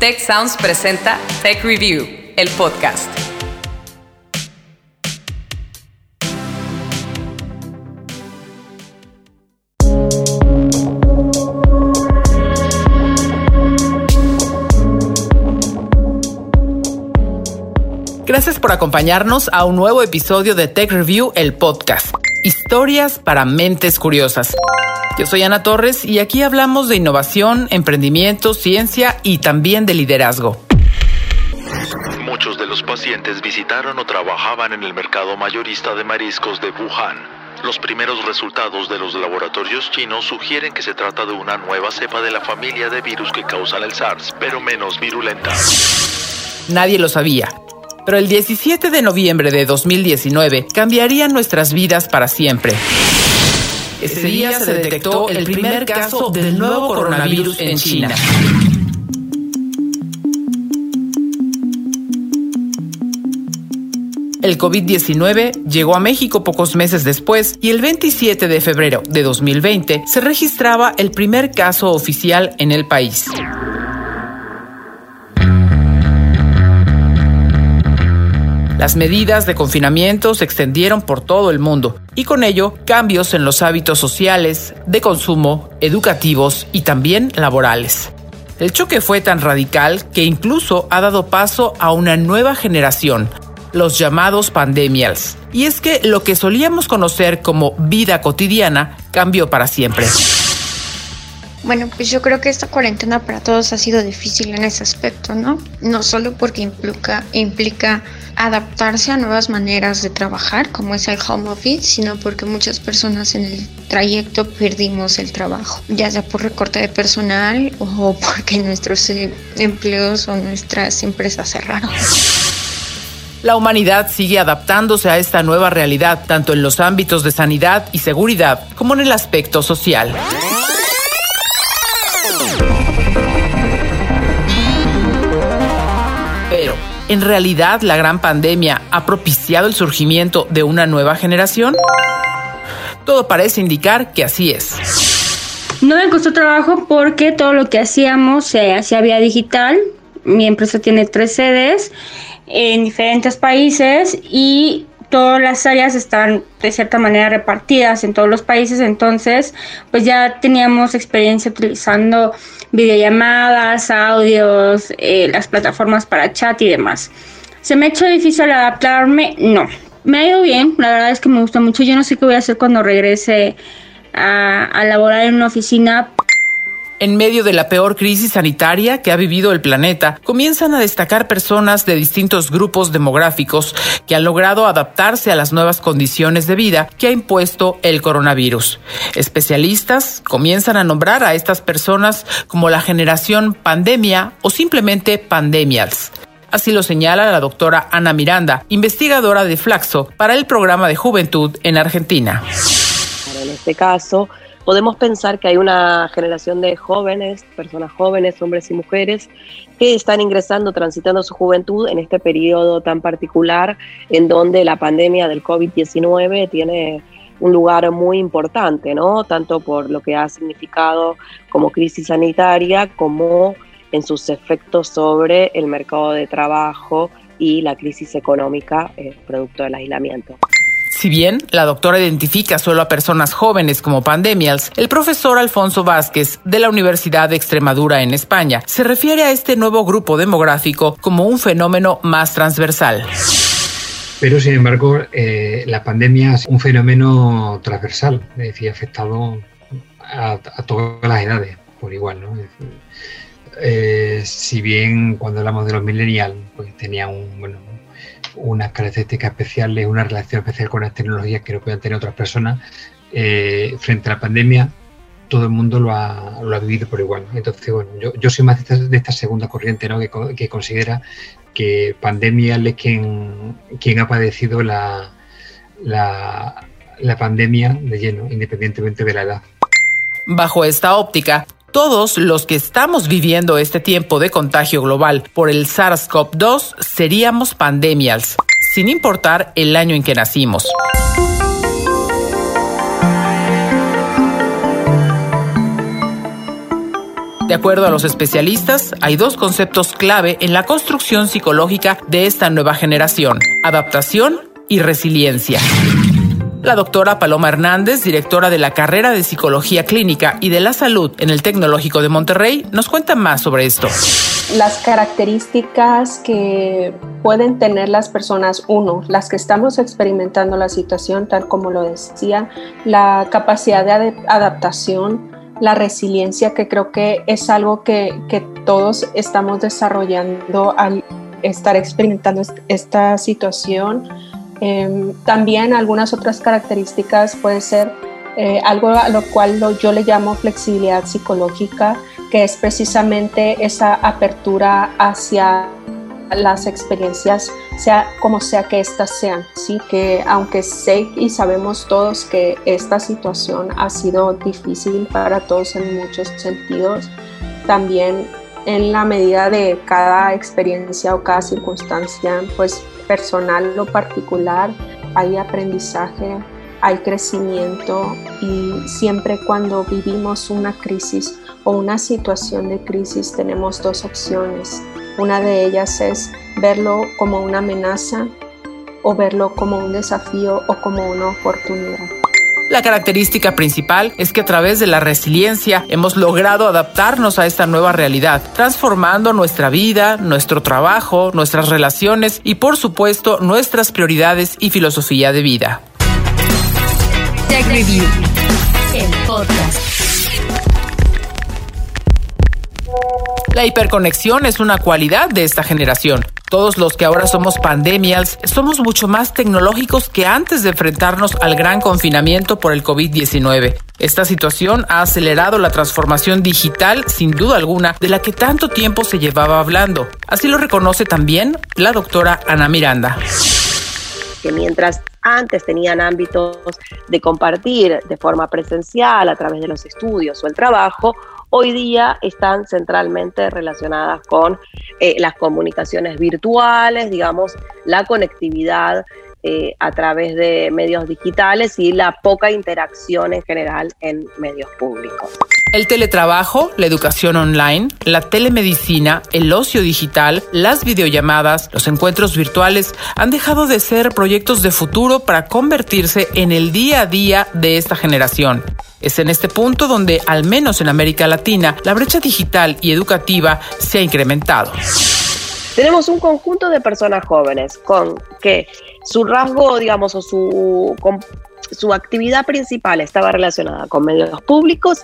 Tech Sounds presenta Tech Review, el podcast. Gracias por acompañarnos a un nuevo episodio de Tech Review, el podcast. Historias para mentes curiosas. Yo soy Ana Torres y aquí hablamos de innovación, emprendimiento, ciencia y también de liderazgo. Muchos de los pacientes visitaron o trabajaban en el mercado mayorista de mariscos de Wuhan. Los primeros resultados de los laboratorios chinos sugieren que se trata de una nueva cepa de la familia de virus que causan el SARS, pero menos virulenta. Nadie lo sabía, pero el 17 de noviembre de 2019 cambiaría nuestras vidas para siempre. Ese día se detectó el primer caso del nuevo coronavirus en China. El COVID-19 llegó a México pocos meses después y el 27 de febrero de 2020 se registraba el primer caso oficial en el país. Las medidas de confinamiento se extendieron por todo el mundo y con ello cambios en los hábitos sociales, de consumo, educativos y también laborales. El choque fue tan radical que incluso ha dado paso a una nueva generación, los llamados pandemials. Y es que lo que solíamos conocer como vida cotidiana cambió para siempre. Bueno, pues yo creo que esta cuarentena para todos ha sido difícil en ese aspecto, ¿no? No solo porque implica, adaptarse a nuevas maneras de trabajar, como es el home office, sino porque muchas personas en el trayecto perdimos el trabajo, ya sea por recorte de personal o porque nuestros eh, empleos o nuestras empresas cerraron. La humanidad sigue adaptándose a esta nueva realidad, tanto en los ámbitos de sanidad y seguridad como en el aspecto social. ¿En realidad la gran pandemia ha propiciado el surgimiento de una nueva generación? Todo parece indicar que así es. No me costó trabajo porque todo lo que hacíamos se hacía vía digital. Mi empresa tiene tres sedes en diferentes países y todas las áreas están de cierta manera repartidas en todos los países, entonces pues ya teníamos experiencia utilizando videollamadas, audios, eh, las plataformas para chat y demás. ¿Se me ha hecho difícil adaptarme? No. Me ha ido bien, la verdad es que me gusta mucho. Yo no sé qué voy a hacer cuando regrese a, a laborar en una oficina en medio de la peor crisis sanitaria que ha vivido el planeta, comienzan a destacar personas de distintos grupos demográficos que han logrado adaptarse a las nuevas condiciones de vida que ha impuesto el coronavirus. Especialistas comienzan a nombrar a estas personas como la generación pandemia o simplemente pandemials. Así lo señala la doctora Ana Miranda, investigadora de Flaxo para el programa de juventud en Argentina. En este caso, podemos pensar que hay una generación de jóvenes, personas jóvenes, hombres y mujeres, que están ingresando, transitando su juventud en este periodo tan particular en donde la pandemia del COVID-19 tiene un lugar muy importante, ¿no? Tanto por lo que ha significado como crisis sanitaria, como en sus efectos sobre el mercado de trabajo y la crisis económica eh, producto del aislamiento. Si bien la doctora identifica solo a personas jóvenes como pandemials, el profesor Alfonso Vázquez de la Universidad de Extremadura en España se refiere a este nuevo grupo demográfico como un fenómeno más transversal. Pero, sin embargo, eh, la pandemia es un fenómeno transversal, es decir, afectado a, todas las edades por igual. ¿no? Eh, si bien cuando hablamos de los millennials, pues tenía un, bueno, unas características especiales, una relación especial con las tecnologías que no puedan tener otras personas, eh, frente a la pandemia, todo el mundo lo ha, lo ha vivido por igual. Entonces, bueno, yo, yo soy más de esta, segunda corriente ¿no? que, que, considera que pandemia es quien, quien ha padecido la, la, la pandemia de lleno, independientemente de la edad. Bajo esta óptica, todos los que estamos viviendo este tiempo de contagio global por el SARS-CoV-2 seríamos pandemials, sin importar el año en que nacimos. De acuerdo a los especialistas, hay dos conceptos clave en la construcción psicológica de esta nueva generación, adaptación y resiliencia. La doctora Paloma Hernández, directora de la carrera de Psicología Clínica y de la Salud en el Tecnológico de Monterrey, nos cuenta más sobre esto. Las características que pueden tener las personas, uno, las que estamos experimentando la situación, tal como lo decía, la capacidad de adaptación, la resiliencia, que creo que es algo que, que todos estamos desarrollando al estar experimentando esta situación Em, también algunas otras características puede ser eh, algo a lo cual yo le llamo flexibilidad psicológica, que es precisamente esa apertura hacia las experiencias, sea como sea que éstas sean, sí que aunque sé y sabemos todos que esta situación ha sido difícil para todos en muchos sentidos, también en la medida de cada experiencia o cada circunstancia, pues personal o particular, hay aprendizaje, hay crecimiento y siempre cuando vivimos una crisis o una situación de crisis tenemos dos opciones. Una de ellas es verlo como una amenaza o verlo como un desafío o como una oportunidad. La característica principal es que a través de la resiliencia hemos logrado adaptarnos a esta nueva realidad, transformando nuestra vida, nuestro trabajo, nuestras relaciones y por supuesto nuestras prioridades y filosofía de vida. Tech Review, el podcast. La hiperconexión es una cualidad de esta generación. Todos los que ahora somos pandemials somos mucho más tecnológicos que antes de enfrentarnos al gran confinamiento por el COVID-19. Esta situación ha acelerado la transformación digital, sin duda alguna, de la que tanto tiempo se llevaba hablando. Así lo reconoce también la doctora Ana Miranda. Que mientras antes tenían ámbitos de compartir de forma presencial a través de los estudios o el trabajo, hoy día están centralmente relacionadas con eh, las comunicaciones virtuales, digamos, la conectividad eh, a través de medios digitales y la poca interacción en general en medios públicos. El teletrabajo, la educación online, la telemedicina, el ocio digital, las videollamadas, los encuentros virtuales han dejado de ser proyectos de futuro para convertirse en el día a día de esta generación. Es en este punto donde, al menos en América Latina, la brecha digital y educativa se ha incrementado. Tenemos un conjunto de personas jóvenes con que su rasgo, digamos, o su su actividad principal estaba relacionada con medios públicos,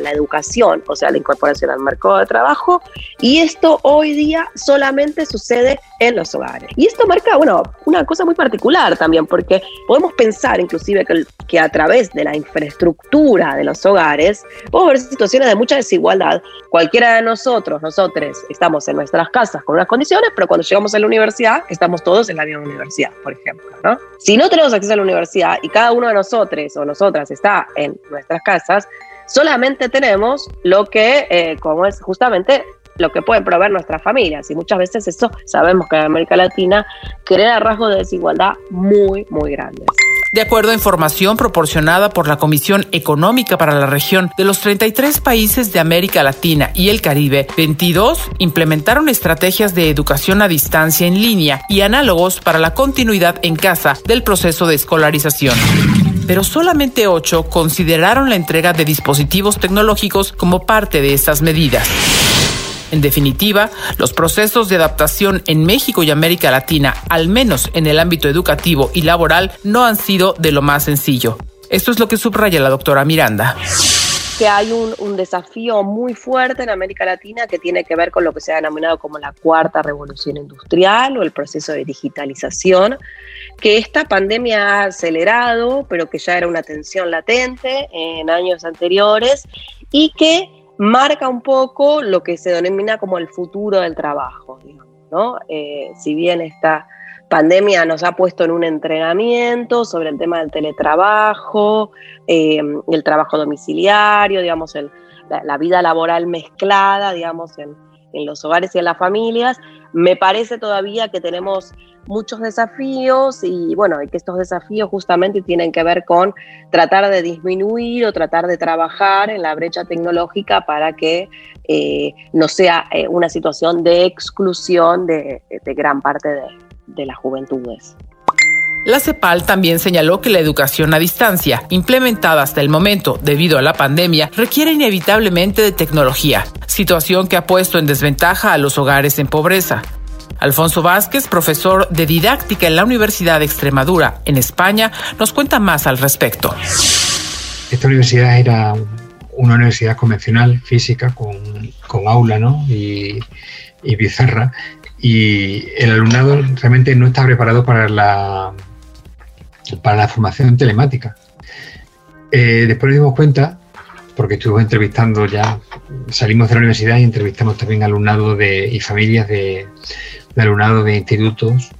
la educación, o sea, la incorporación al mercado de trabajo, y esto hoy día solamente sucede en los hogares. Y esto marca, bueno, una cosa muy particular también, porque podemos pensar inclusive que, que a través de la infraestructura de los hogares, podemos ver situaciones de mucha desigualdad. Cualquiera de nosotros, nosotros, estamos en nuestras casas con unas condiciones, pero cuando llegamos a la universidad, estamos todos en la misma universidad, por ejemplo, ¿no? Si no tenemos acceso a la universidad y cada uno de nosotros o nosotras está en nuestras casas, solamente tenemos lo que, eh, como es justamente lo que pueden proveer nuestras familias. Y muchas veces eso sabemos que en América Latina crea rasgos de desigualdad muy, muy grandes. De acuerdo a información proporcionada por la Comisión Económica para la Región, de los 33 países de América Latina y el Caribe, 22 implementaron estrategias de educación a distancia en línea y análogos para la continuidad en casa del proceso de escolarización pero solamente 8 consideraron la entrega de dispositivos tecnológicos como parte de estas medidas. En definitiva, los procesos de adaptación en México y América Latina, al menos en el ámbito educativo y laboral, no han sido de lo más sencillo. Esto es lo que subraya la doctora Miranda que hay un, un, desafío muy fuerte en América Latina que tiene que ver con lo que se ha denominado como la cuarta revolución industrial o el proceso de digitalización, que esta pandemia ha acelerado, pero que ya era una tensión latente en años anteriores y que marca un poco lo que se denomina como el futuro del trabajo. ¿no? Eh, si bien esta pandemia nos ha puesto en un entrenamiento sobre el tema del teletrabajo, eh, el trabajo domiciliario, digamos, la, vida laboral mezclada, digamos, en, en los hogares y en las familias. Me parece todavía que tenemos muchos desafíos y bueno, y que estos desafíos justamente tienen que ver con tratar de disminuir o tratar de trabajar en la brecha tecnológica para que eh, no sea eh, una situación de exclusión de, gran parte de, de las juventudes. La CEPAL también señaló que la educación a distancia, implementada hasta el momento debido a la pandemia, requiere inevitablemente de tecnología, situación que ha puesto en desventaja a los hogares en pobreza. Alfonso Vázquez, profesor de didáctica en la Universidad de Extremadura, en España, nos cuenta más al respecto. Esta universidad era una universidad convencional, física, con, aula ¿no? y, y y el alumnado realmente no está preparado para la, para la formación telemática. Eh, después nos dimos cuenta, porque estuvimos entrevistando ya, salimos de la universidad y entrevistamos también alumnado de, y familias de, alumnado de institutos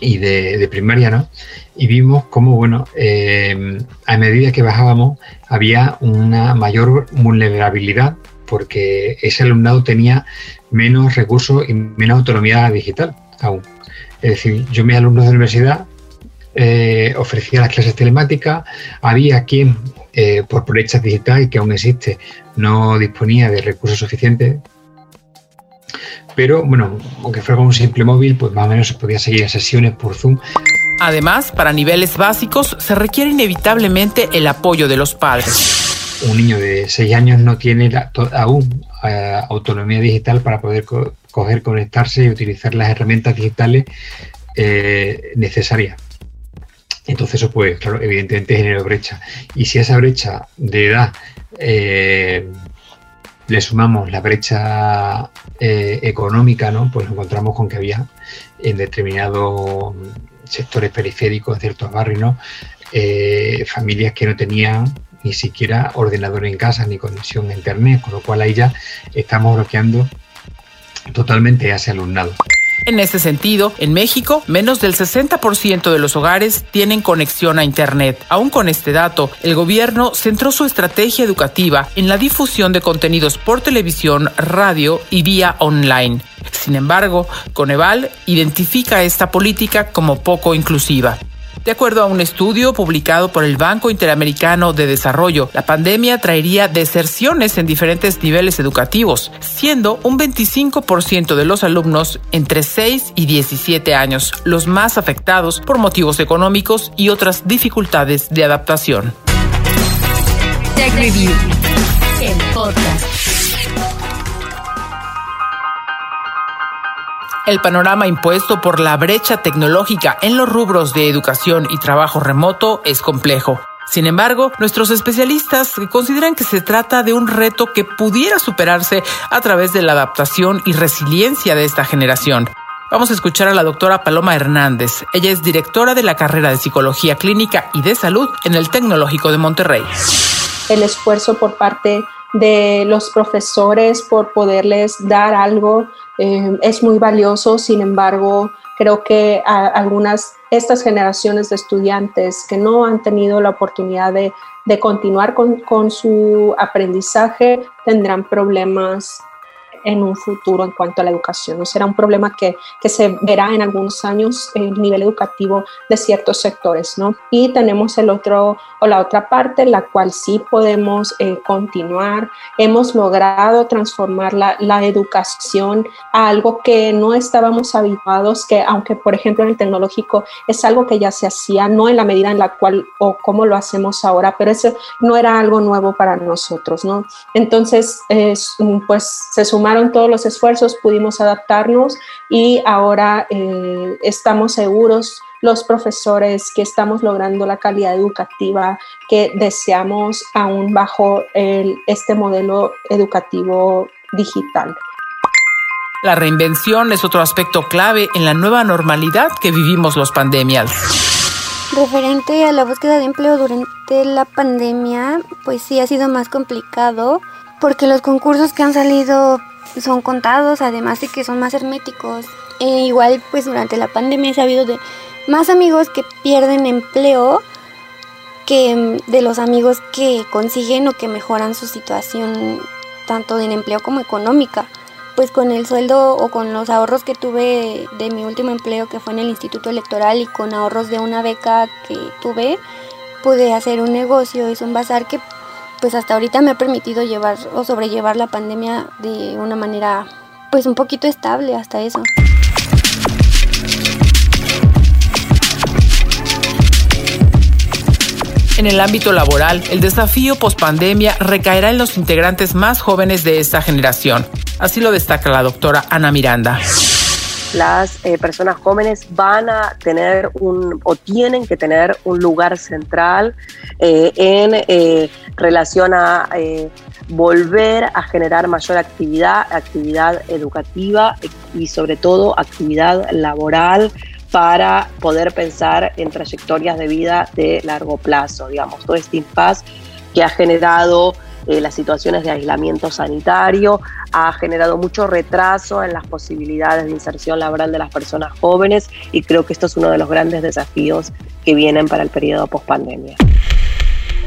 y de, primaria, ¿no? Y vimos cómo, bueno, eh, a medida que bajábamos había una mayor vulnerabilidad porque ese alumnado tenía menos recursos y menos autonomía digital aún. Es decir, yo mis alumnos de universidad eh, ofrecía las clases telemáticas, había quien eh, por brecha digital, que aún existe, no disponía de recursos suficientes, pero bueno, aunque fuera con un simple móvil, pues más o menos se podía seguir sesiones por Zoom. Además, para niveles básicos se requiere inevitablemente el apoyo de los padres. Un niño de 6 años no tiene aún eh, autonomía digital para poder coger, conectarse y utilizar las herramientas digitales necesarias. Entonces eso pues, claro, evidentemente genera brecha. Y si a esa brecha de edad eh, le sumamos la brecha eh, económica, ¿no? Pues nos encontramos con que había en determinados sectores periféricos, de ciertos barrios, eh, familias que no tenían ni siquiera ordenador en casa ni conexión a internet, con lo cual ahí ya estamos bloqueando totalmente a ese alumnado. En ese sentido, en México, menos del 60% de los hogares tienen conexión a Internet. Aún con este dato, el gobierno centró su estrategia educativa en la difusión de contenidos por televisión, radio y vía online. Sin embargo, Coneval identifica esta política como poco inclusiva. De acuerdo a un estudio publicado por el Banco Interamericano de Desarrollo, la pandemia traería deserciones en diferentes niveles educativos, siendo un 25% de los alumnos entre 6 y 17 años los más afectados por motivos económicos y otras dificultades de adaptación. Tech Review. El panorama impuesto por la brecha tecnológica en los rubros de educación y trabajo remoto es complejo. Sin embargo, nuestros especialistas consideran que se trata de un reto que pudiera superarse a través de la adaptación y resiliencia de esta generación. Vamos a escuchar a la doctora Paloma Hernández. Ella es directora de la carrera de Psicología Clínica y de Salud en el Tecnológico de Monterrey. El esfuerzo por parte de los profesores por poderles dar algo eh, es muy valioso, sin embargo, creo que algunas, estas generaciones de estudiantes que no han tenido la oportunidad de, continuar con, con, su aprendizaje tendrán problemas en un futuro en cuanto a la educación. No será un problema que, que se verá en algunos años en el nivel educativo de ciertos sectores, ¿no? Y tenemos el otro o la otra parte, la cual sí podemos eh, continuar. Hemos logrado transformar la, la, educación a algo que no estábamos habituados, que aunque por ejemplo en el tecnológico es algo que ya se hacía, no en la medida en la cual o cómo lo hacemos ahora, pero eso no era algo nuevo para nosotros, ¿no? Entonces, pues se sumaron todos los esfuerzos, pudimos adaptarnos y ahora eh, estamos seguros los profesores que estamos logrando la calidad educativa que deseamos aún bajo este modelo educativo digital. La reinvención es otro aspecto clave en la nueva normalidad que vivimos los pandemias. Referente a la búsqueda de empleo durante la pandemia, pues sí ha sido más complicado porque los concursos que han salido son contados, además de que son más herméticos. E igual, pues durante la pandemia he sabido de más amigos que pierden empleo que de los amigos que consiguen o que mejoran su situación tanto en empleo como económica. pues con el sueldo o con los ahorros que tuve de mi último empleo que fue en el Instituto Electoral y con ahorros de una beca que tuve, pude hacer un negocio, es un bazar que pues hasta ahorita me ha permitido llevar o sobrellevar la pandemia de una manera pues un poquito estable hasta eso. En el ámbito laboral, el desafío pospandemia recaerá en los integrantes más jóvenes de esta generación. Así lo destaca la doctora Ana Miranda las eh, personas jóvenes van a tener un o tienen que tener un lugar central eh, en eh, relación a volver a generar mayor actividad, actividad educativa y sobre todo actividad laboral para poder pensar en trayectorias de vida de largo plazo, digamos, todo este impasse que ha generado eh, las situaciones de aislamiento sanitario, ha generado mucho retraso en las posibilidades de inserción laboral de las personas jóvenes y creo que esto es uno de los grandes desafíos que vienen para el periodo post-pandemia.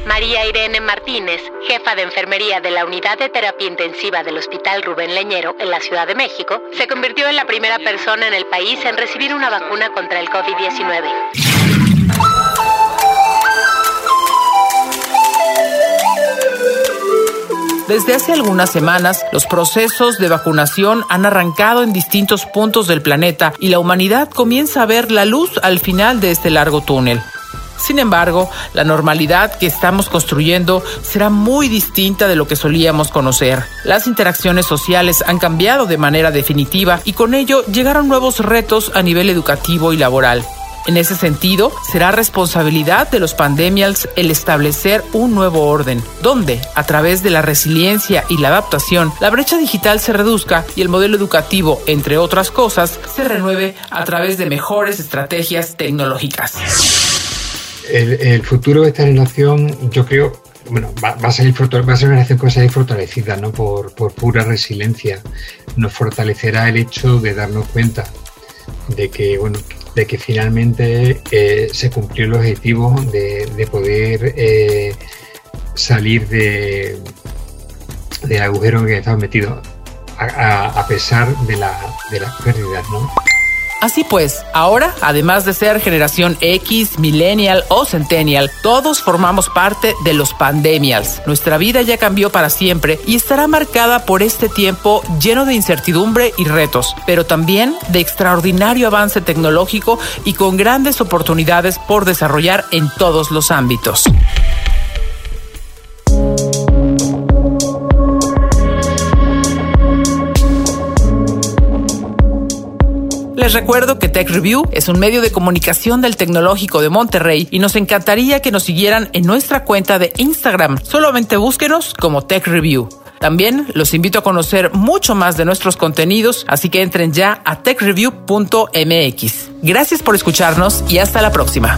María Irene Martínez, jefa de enfermería de la Unidad de Terapia Intensiva del Hospital Rubén Leñero en la Ciudad de México, se convirtió en la primera persona en el país en recibir una vacuna contra el COVID-19. Desde hace algunas semanas, los procesos de vacunación han arrancado en distintos puntos del planeta y la humanidad comienza a ver la luz al final de este largo túnel. Sin embargo, la normalidad que estamos construyendo será muy distinta de lo que solíamos conocer. Las interacciones sociales han cambiado de manera definitiva y con ello llegaron nuevos retos a nivel educativo y laboral. En ese sentido, será responsabilidad de los pandemials el establecer un nuevo orden, donde, a través de la resiliencia y la adaptación, la brecha digital se reduzca y el modelo educativo, entre otras cosas, se renueve a través de mejores estrategias tecnológicas el, futuro de esta relación, yo creo, bueno, va, va a ser una relación que va a salir fortalecida, ¿no? Por, pura resiliencia. Nos fortalecerá el hecho de darnos cuenta de que, bueno, de que finalmente eh, se cumplió el objetivo de, poder eh, salir de, del agujero que estamos metidos, a, pesar de, la, de las pérdidas, ¿no? Así pues, ahora, además de ser generación X, millennial o centennial, todos formamos parte de los pandemials. Nuestra vida ya cambió para siempre y estará marcada por este tiempo lleno de incertidumbre y retos, pero también de extraordinario avance tecnológico y con grandes oportunidades por desarrollar en todos los ámbitos. Les recuerdo que Tech Review es un medio de comunicación del Tecnológico de Monterrey y nos encantaría que nos siguieran en nuestra cuenta de Instagram. Solamente búsquenos como Tech Review. También los invito a conocer mucho más de nuestros contenidos, así que entren ya a techreview.mx. Gracias por escucharnos y hasta la próxima.